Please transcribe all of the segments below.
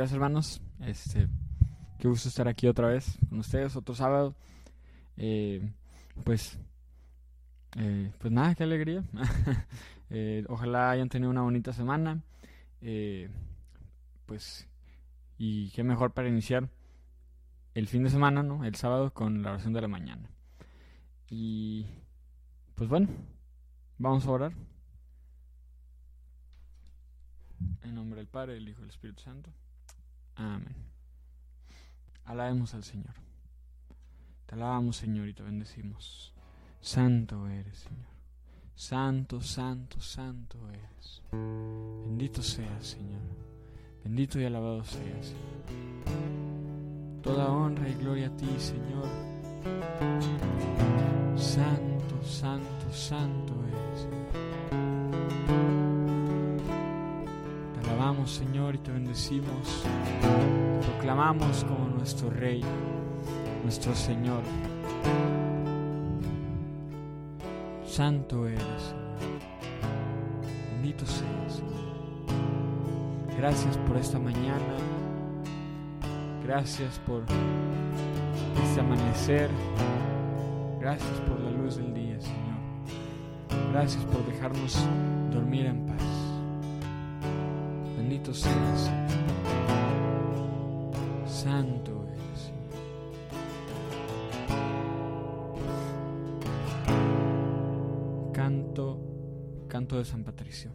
Días, hermanos. Este, qué gusto estar aquí otra vez con ustedes, otro sábado. Eh, pues, eh, pues nada, qué alegría. Eh, ojalá hayan tenido una bonita semana. pues, y qué mejor para iniciar el fin de semana, ¿no? El sábado con la oración de la mañana. Y, pues bueno, vamos a orar. En nombre del Padre, del Hijo y del Espíritu Santo. Amén. Alabemos al Señor. Te alabamos, Señor, y te bendecimos. Santo eres, Señor. Santo, santo, santo eres. Bendito seas, Señor. Bendito y alabado seas, Señor. Toda honra y gloria a ti, Señor. Santo, santo, santo eres, Señor. Señor, y te bendecimos. Te proclamamos como nuestro Rey, nuestro Señor. Santo eres. Bendito seas. Gracias por esta mañana. Gracias por este amanecer. Gracias por la luz del día, Señor. Gracias por dejarnos dormir en paz. Bendito seas, Santo eres. Canto, canto de San Patricio.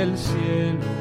Del cielo,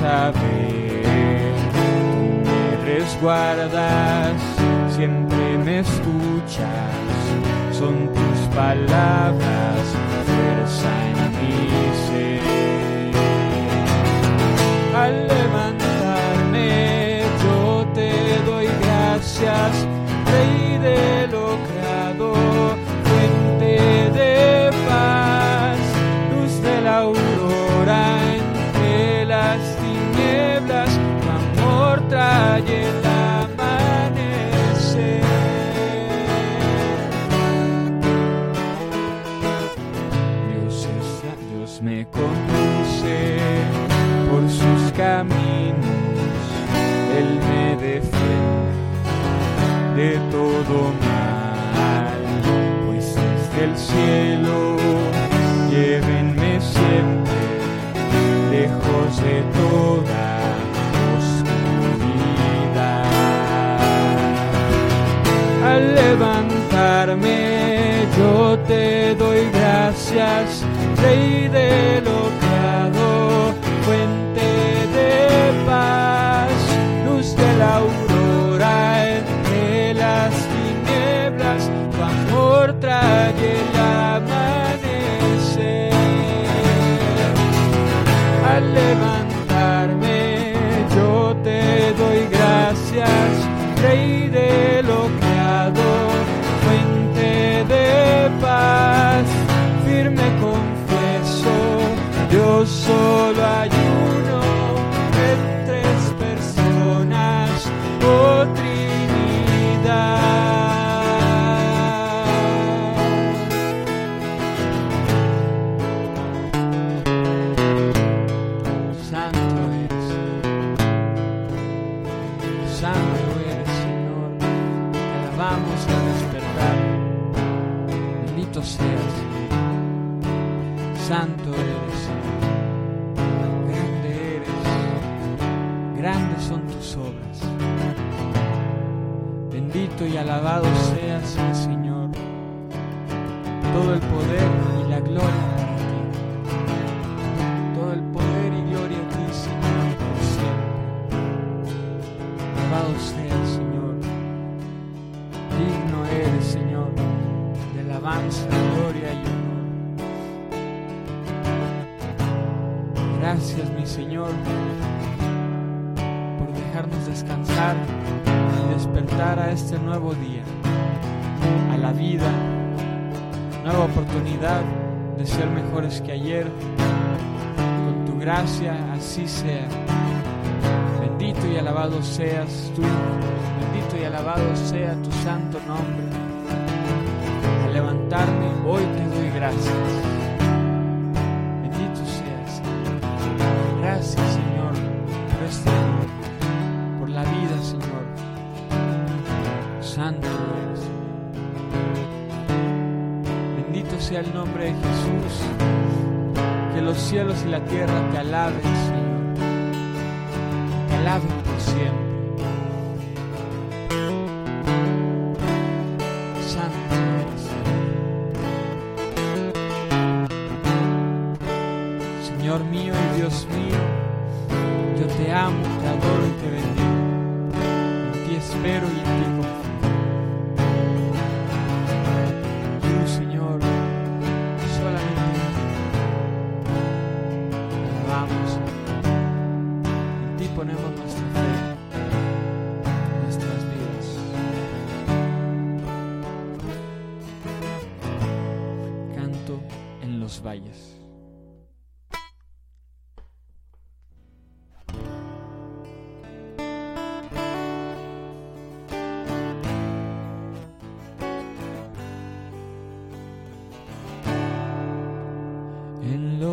me saber guardas, siempre me escuchas, son tus palabras, fuerza en mi ser. Al levantarme yo te doy gracias, cielo llévenme siempre lejos de toda oscuridad. Al levantarme yo te doy gracias, Rey de lo Al levantarme todo el poder y la gloria para ti. Todo el poder y gloria a ti, Señor, por siempre. Alabado sea el Señor. Digno eres, Señor, de alabanza, gloria y honor. Gracias, mi Señor, por dejarnos descansar y despertar a este nuevo día, a la vida, nueva oportunidad de ser mejores que ayer. Con tu gracia así sea. Bendito y alabado seas tú, bendito y alabado sea tu santo nombre. Al levantarme hoy te doy gracias. Bendito seas. Gracias Señor por este día, por la vida Señor. Santo sea el nombre de Jesús. Que los cielos y la tierra te alaben, Señor. Te alaben por siempre.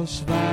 En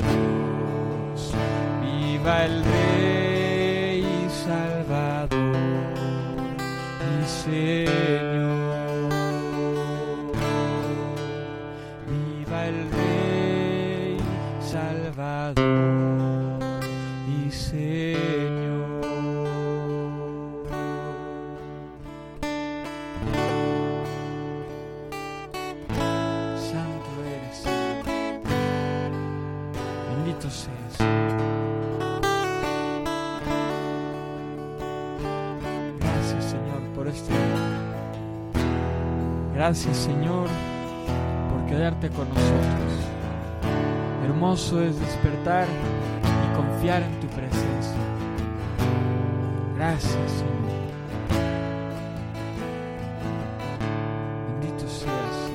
Dios. Viva el Rey Salvador Señor. Es despertar y confiar en tu presencia. Gracias, Señor. Bendito seas.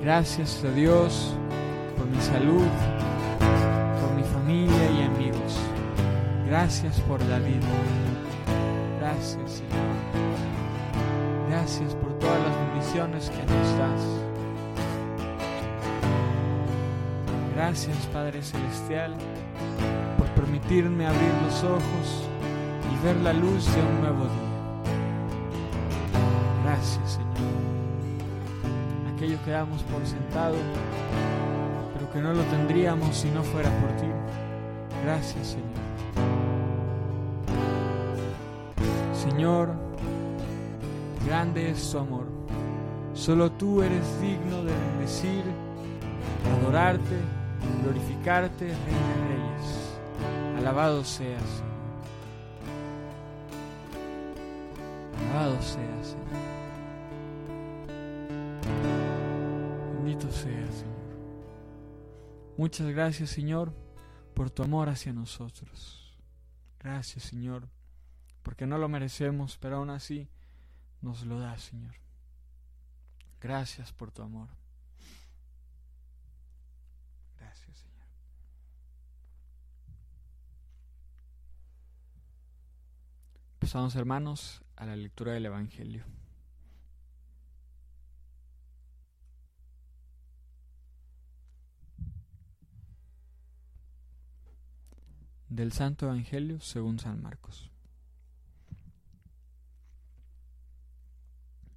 Gracias a Dios por mi salud, por mi familia y amigos. Gracias por la vida. Gracias, Señor. Gracias por todas las bendiciones que nos das. Gracias, Padre Celestial, por permitirme abrir los ojos y ver la luz de un nuevo día. Gracias, Señor. Aquello que damos por sentado, pero que no lo tendríamos si no fuera por ti. Gracias, Señor. Señor, grande es tu amor. Solo tú eres digno de bendecir, adorarte, glorificarte, Rey de Reyes. Alabado seas, Señor. Alabado seas, Señor. Bendito seas, Señor. Muchas gracias, Señor, por tu amor hacia nosotros. Gracias, Señor, porque no lo merecemos, pero aún así nos lo das, Señor. Gracias por tu amor. Gracias, Señor. Hermanos, a la lectura del Evangelio. Del Santo Evangelio según San Marcos.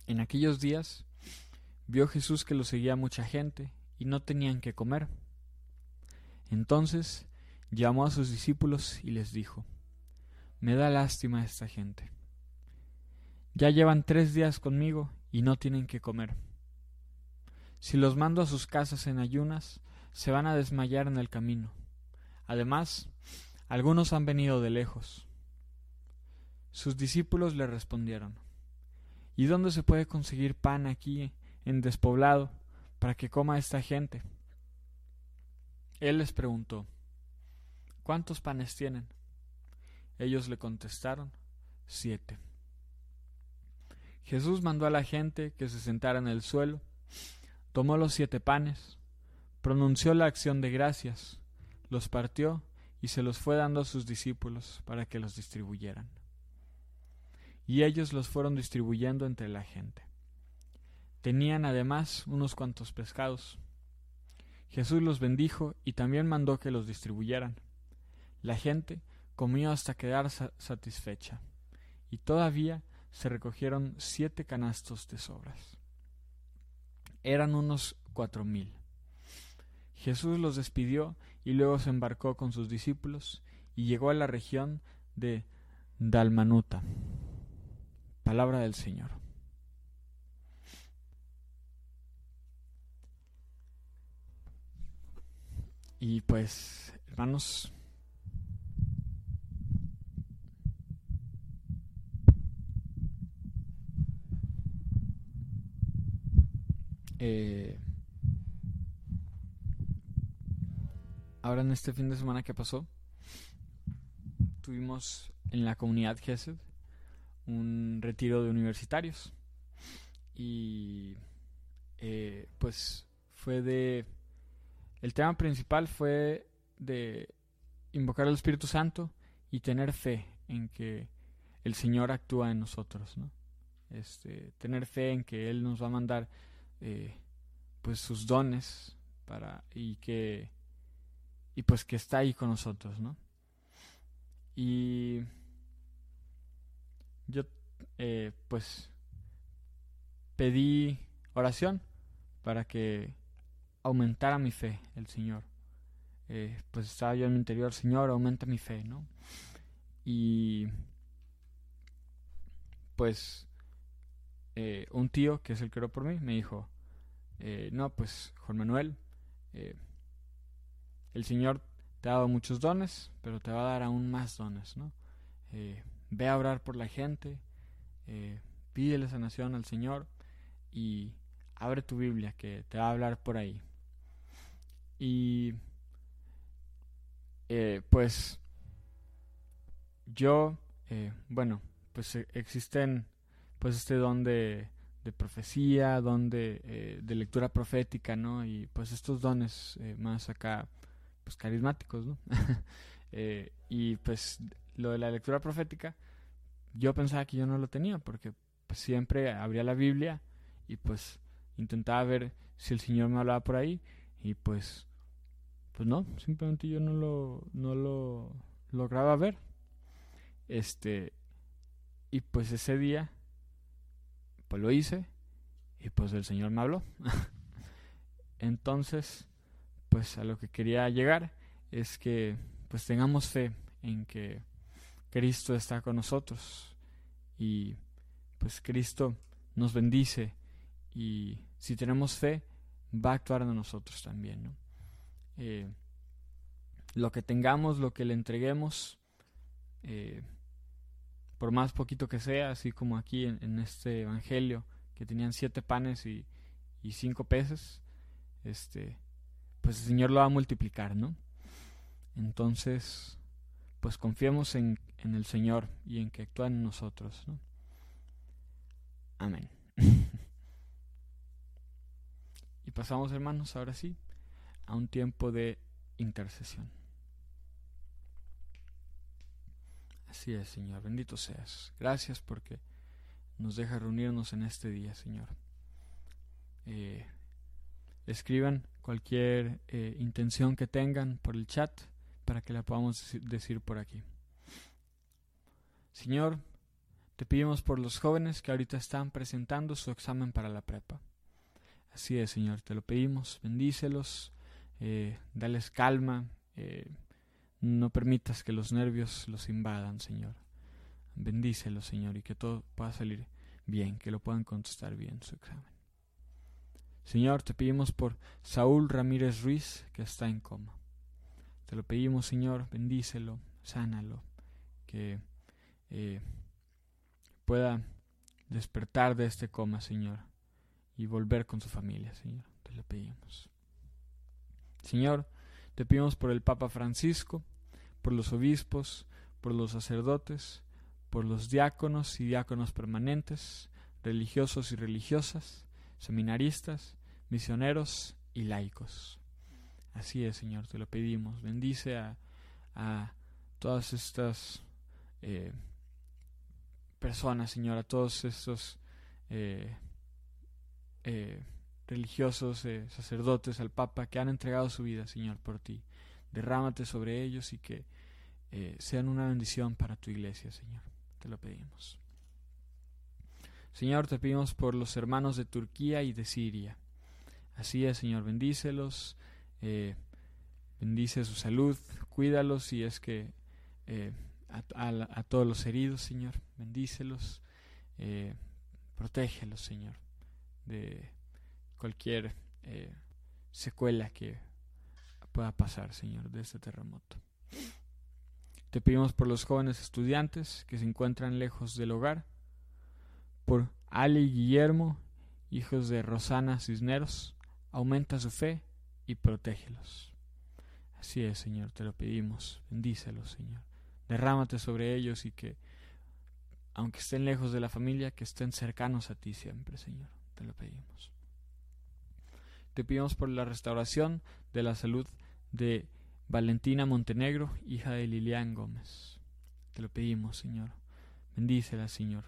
En aquellos días vio Jesús que lo seguía mucha gente y no tenían que comer. Entonces llamó a sus discípulos y les dijo, Me da lástima esta gente. Ya llevan tres días conmigo y no tienen que comer. Si los mando a sus casas en ayunas, se van a desmayar en el camino. Además, algunos han venido de lejos. Sus discípulos le respondieron, ¿Y dónde se puede conseguir pan aquí en despoblado para que coma esta gente? Él les preguntó, ¿cuántos panes tienen? Ellos le contestaron, siete. Jesús mandó a la gente que se sentara en el suelo, tomó los siete panes, pronunció la acción de gracias, los partió y se los fue dando a sus discípulos para que los distribuyeran. Y ellos los fueron distribuyendo entre la gente. Tenían además unos cuantos pescados. Jesús los bendijo y también mandó que los distribuyeran. La gente comió hasta quedar satisfecha, y todavía se recogieron siete canastos de sobras. Eran unos cuatro mil. Jesús los despidió y luego se embarcó con sus discípulos y llegó a la región de Dalmanuta. Palabra del Señor. Y pues, hermanos, eh, ahora en este fin de semana que pasó, tuvimos en la comunidad GESED un retiro de universitarios. Y eh, pues fue de... El tema principal fue de invocar al Espíritu Santo y tener fe en que el Señor actúa en nosotros, ¿no? Este, tener fe en que Él nos va a mandar eh, pues sus dones para y que y pues que está ahí con nosotros, ¿no? Y yo eh, pues pedí oración para que aumentara mi fe el Señor. Eh, pues estaba yo en mi interior, Señor, aumenta mi fe, ¿no? Y pues un tío, que es el que oró por mí, me dijo, eh, no, pues Juan Manuel, el Señor te ha dado muchos dones, pero te va a dar aún más dones, ¿no? ve a orar por la gente, pídele sanación al Señor y abre tu Biblia que te va a hablar por ahí. Y eh, pues yo, eh, bueno, pues existen pues este don de, de profecía, don de, eh, de, lectura profética, ¿no? Y pues estos dones más acá, pues carismáticos, ¿no? y pues lo de la lectura profética, yo pensaba que yo no lo tenía, porque pues, siempre abría la Biblia y pues intentaba ver si el Señor me hablaba por ahí y pues pues no, simplemente yo no lo no lo lograba ver. Este y pues ese día pues lo hice y pues el Señor me habló. Entonces, pues a lo que quería llegar es que pues tengamos fe en que Cristo está con nosotros y pues Cristo nos bendice y si tenemos fe, va a actuar en nosotros también. ¿no? Eh, lo que tengamos, lo que le entreguemos, eh, por más poquito que sea, así como aquí en, este evangelio, que tenían siete panes y, cinco peces, este, pues el Señor lo va a multiplicar, ¿no? Entonces, pues confiemos en, en el Señor y en que actúa en nosotros, ¿no? Amén. Y pasamos, hermanos, ahora sí, a un tiempo de intercesión. Así es, Señor, bendito seas. Gracias porque nos deja reunirnos en este día, Señor. Eh, escriban cualquier eh, intención que tengan por el chat para que la podamos decir por aquí. Señor, te pedimos por los jóvenes que ahorita están presentando su examen para la prepa. Así es, Señor, te lo pedimos, bendícelos, eh, dales calma, no permitas que los nervios los invadan, Señor. Bendícelos, Señor, y que todo pueda salir bien, que lo puedan contestar bien su examen. Señor, te pedimos por Saúl Ramírez Ruiz, que está en coma. Te lo pedimos, Señor, bendícelo, sánalo, que eh, pueda despertar de este coma, Señor y volver con su familia, Señor. Te lo pedimos. Señor, te pedimos por el Papa Francisco, por los obispos, por los sacerdotes, por los diáconos y diáconos permanentes, religiosos y religiosas, seminaristas, misioneros y laicos. Así es, Señor, te lo pedimos. Bendice a, a todas estas eh, personas, Señor, a todos estos eh, eh, religiosos, eh, sacerdotes, al Papa, que han entregado su vida, Señor, por ti. Derrámate sobre ellos y que eh, sean una bendición para tu iglesia, Señor. Te lo pedimos. Señor, te pedimos por los hermanos de Turquía y de Siria. Así es, Señor, bendícelos, bendice su salud, cuídalos y es que a, a, todos los heridos, Señor, bendícelos, protégelos, Señor de cualquier eh, secuela que pueda pasar, Señor, de este terremoto. Te pedimos por los jóvenes estudiantes que se encuentran lejos del hogar, por Ali y Guillermo, hijos de Rosana Cisneros, aumenta su fe y protégelos. Así es, Señor, te lo pedimos, bendícelos, Señor. Derrámate sobre ellos y que, aunque estén lejos de la familia, que estén cercanos a ti siempre, Señor te lo pedimos. Te pedimos por la restauración de la salud de Valentina Montenegro, hija de Lilian Gómez. Te lo pedimos, Señor. Bendícela, Señor.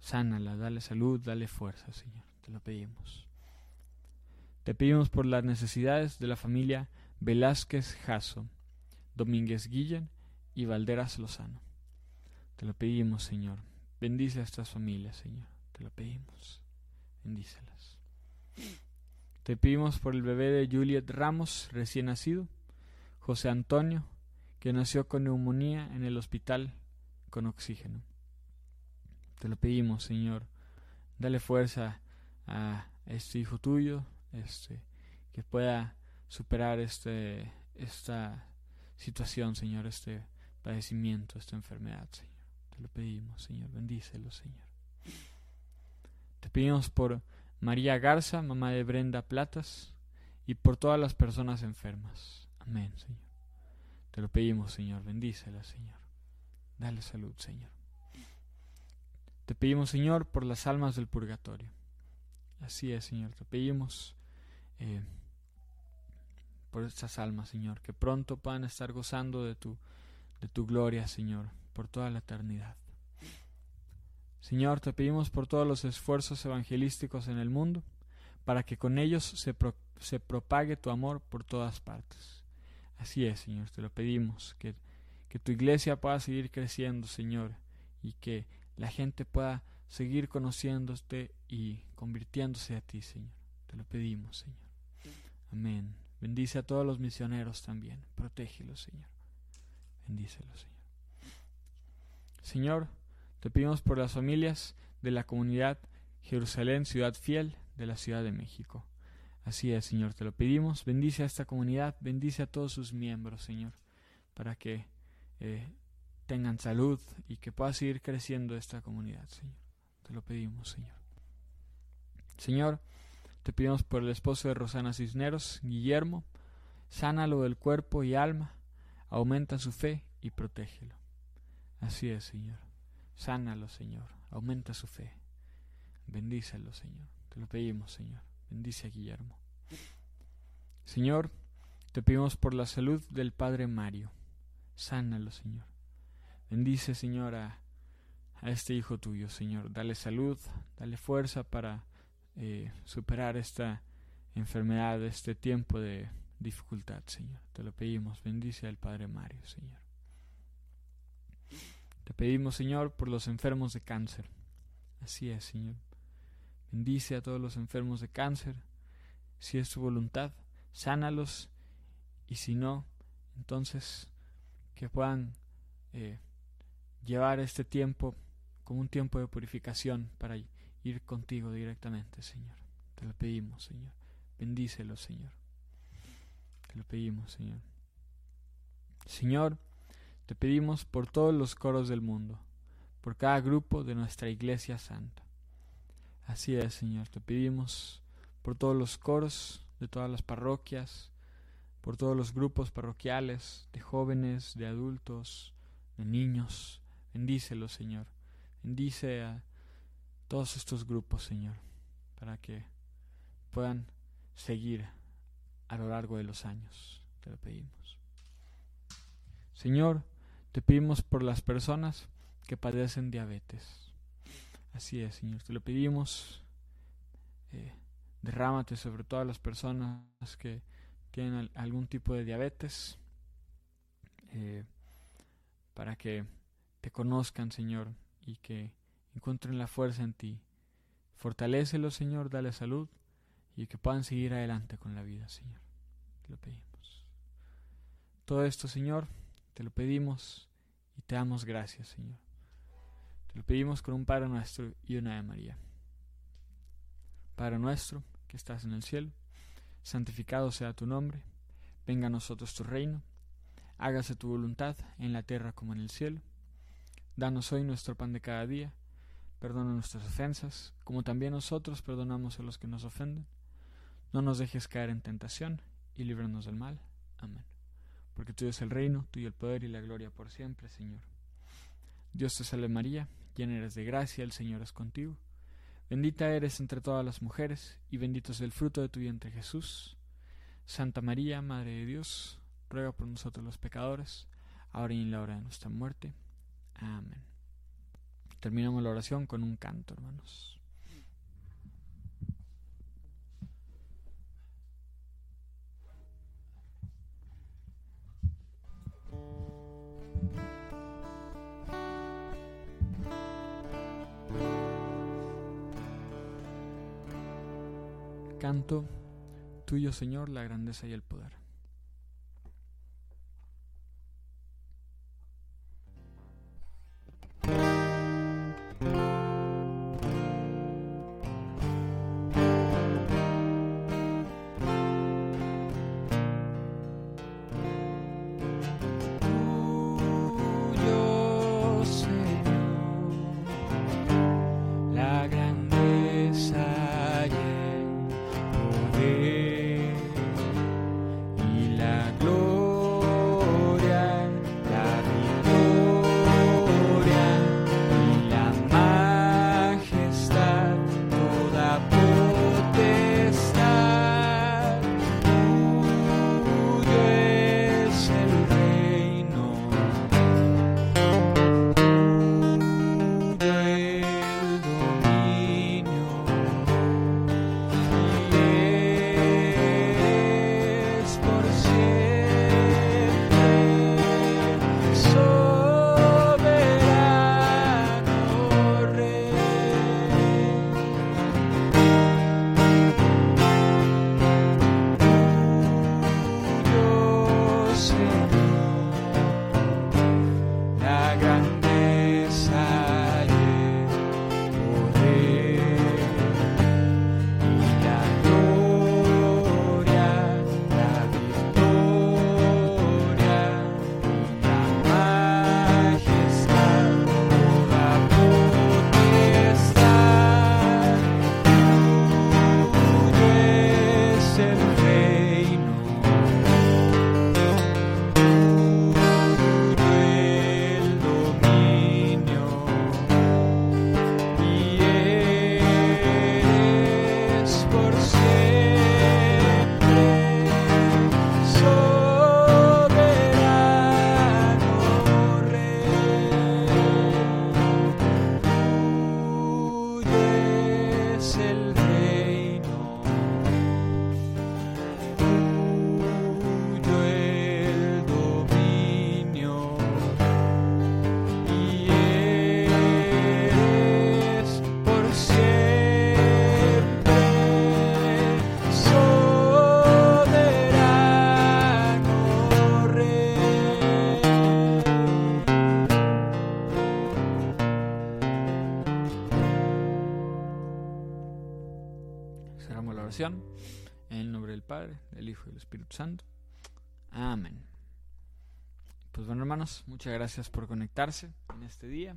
Sánala, dale salud, dale fuerza, Señor. Te lo pedimos. Te pedimos por las necesidades de la familia Velázquez Jasso, Domínguez Guillen y Valderas Lozano. Te lo pedimos, Señor. bendice a estas familias, Señor. Te lo pedimos. Bendícelas. Te pedimos por el bebé de Juliet Ramos, recién nacido, José Antonio, que nació con neumonía en el hospital con oxígeno. Te lo pedimos, Señor. Dale fuerza a este hijo tuyo, este, que pueda superar este, esta situación, Señor, este padecimiento, esta enfermedad, Señor. Te lo pedimos, Señor. Bendícelo, Señor. Te pedimos por María Garza, mamá de Brenda Platas, y por todas las personas enfermas. Amén, Señor. Te lo pedimos, Señor. Bendícela, Señor. Dale salud, Señor. Te pedimos, Señor, por las almas del purgatorio. Así es, Señor. Te pedimos eh, por estas almas, Señor, que pronto puedan estar gozando de tu, de tu gloria, Señor, por toda la eternidad. Señor, te pedimos por todos los esfuerzos evangelísticos en el mundo, para que con ellos se, se propague tu amor por todas partes. Así es, Señor, te lo pedimos, que, que tu iglesia pueda seguir creciendo, Señor, y que la gente pueda seguir conociéndote y convirtiéndose a ti, Señor. Te lo pedimos, Señor. Amén. Bendice a todos los misioneros también. Protégelos, Señor. Bendícelos, Señor. Señor, te pedimos por las familias de la comunidad Jerusalén, ciudad fiel de la Ciudad de México. Así es, Señor, te lo pedimos. Bendice a esta comunidad, bendice a todos sus miembros, Señor, para que eh, tengan salud y que pueda seguir creciendo esta comunidad, Señor. Te lo pedimos, Señor. Señor, te pedimos por el esposo de Rosana Cisneros, Guillermo, sánalo del cuerpo y alma, aumenta su fe y protégelo. Así es, Señor. Sánalo, Señor. Aumenta su fe. Bendícelo, Señor. Te lo pedimos, Señor. Bendice a Guillermo. Señor, te pedimos por la salud del Padre Mario. Sánalo, Señor. Bendice, Señor, a, este hijo tuyo, Señor. Dale salud, dale fuerza para eh, superar esta enfermedad, este tiempo de dificultad, Señor. Te lo pedimos. Bendice al Padre Mario, Señor. Te pedimos, Señor, por los enfermos de cáncer. Así es, Señor. Bendice a todos los enfermos de cáncer. Si es tu voluntad, sánalos. Y si no, entonces que puedan eh, llevar este tiempo como un tiempo de purificación para ir contigo directamente, Señor. Te lo pedimos, Señor. Bendícelo, Señor. Te lo pedimos, Señor. Señor, te pedimos por todos los coros del mundo, por cada grupo de nuestra Iglesia Santa. Así es, Señor, te pedimos por todos los coros de todas las parroquias, por todos los grupos parroquiales, de jóvenes, de adultos, de niños. Bendícelos, Señor. Bendice a todos estos grupos, Señor, para que puedan seguir a lo largo de los años. Te lo pedimos. Señor, te pedimos por las personas que padecen diabetes. Así es, Señor, te lo pedimos. Eh, derrámate sobre todas las personas que tienen algún tipo de diabetes, eh, para que te conozcan, Señor, y que encuentren la fuerza en ti. Fortalécelos, Señor, dale salud y que puedan seguir adelante con la vida, Señor. Te lo pedimos. Todo esto, Señor, te lo pedimos y te damos gracias, Señor. Lo pedimos con un Padre nuestro y una de María. Padre nuestro, que estás en el cielo, santificado sea tu nombre, venga a nosotros tu reino, hágase tu voluntad en la tierra como en el cielo. Danos hoy nuestro pan de cada día, perdona nuestras ofensas, como también nosotros perdonamos a los que nos ofenden. No nos dejes caer en tentación y líbranos del mal. Amén porque tuyo es el reino, tuyo el poder y la gloria por siempre, Señor. Dios te salve María, llena eres de gracia, el Señor es contigo. Bendita eres entre todas las mujeres, y bendito es el fruto de tu vientre Jesús. Santa María, Madre de Dios, ruega por nosotros los pecadores, ahora y en la hora de nuestra muerte. Amén. Terminamos la oración con un canto, hermanos. Canto, tuyo Señor, la grandeza y el poder. Espíritu Santo. Amén. Pues bueno, hermanos, muchas gracias por conectarse en este día.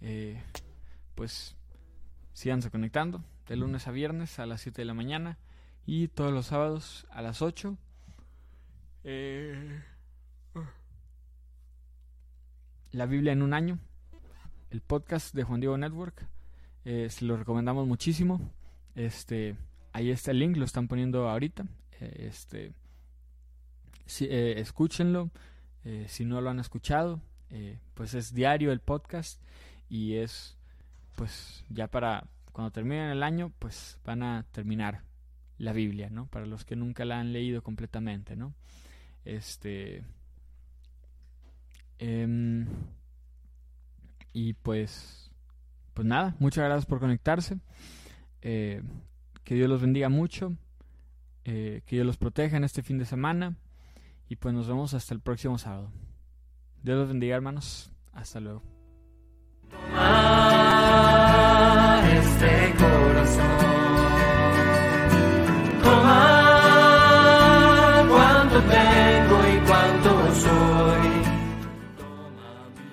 Eh, pues síganse conectando de lunes a viernes a las 7 de la mañana y todos los sábados a las 8. Eh, la Biblia en un año, el podcast de Juan Diego Network. Eh, se lo recomendamos muchísimo. Este, ahí está el link, lo están poniendo ahorita. Eh, este, eh, escúchenlo. Eh, si no lo han escuchado, pues es diario el podcast y es, pues ya para cuando terminen el año, pues van a terminar la Biblia, ¿no? Para los que nunca la han leído completamente, ¿no? Este. Em, y pues. Pues nada, muchas gracias por conectarse. Que Dios los bendiga mucho, eh, que Dios los proteja en este fin de semana y pues nos vemos hasta el próximo sábado. Dios los bendiga hermanos, hasta luego.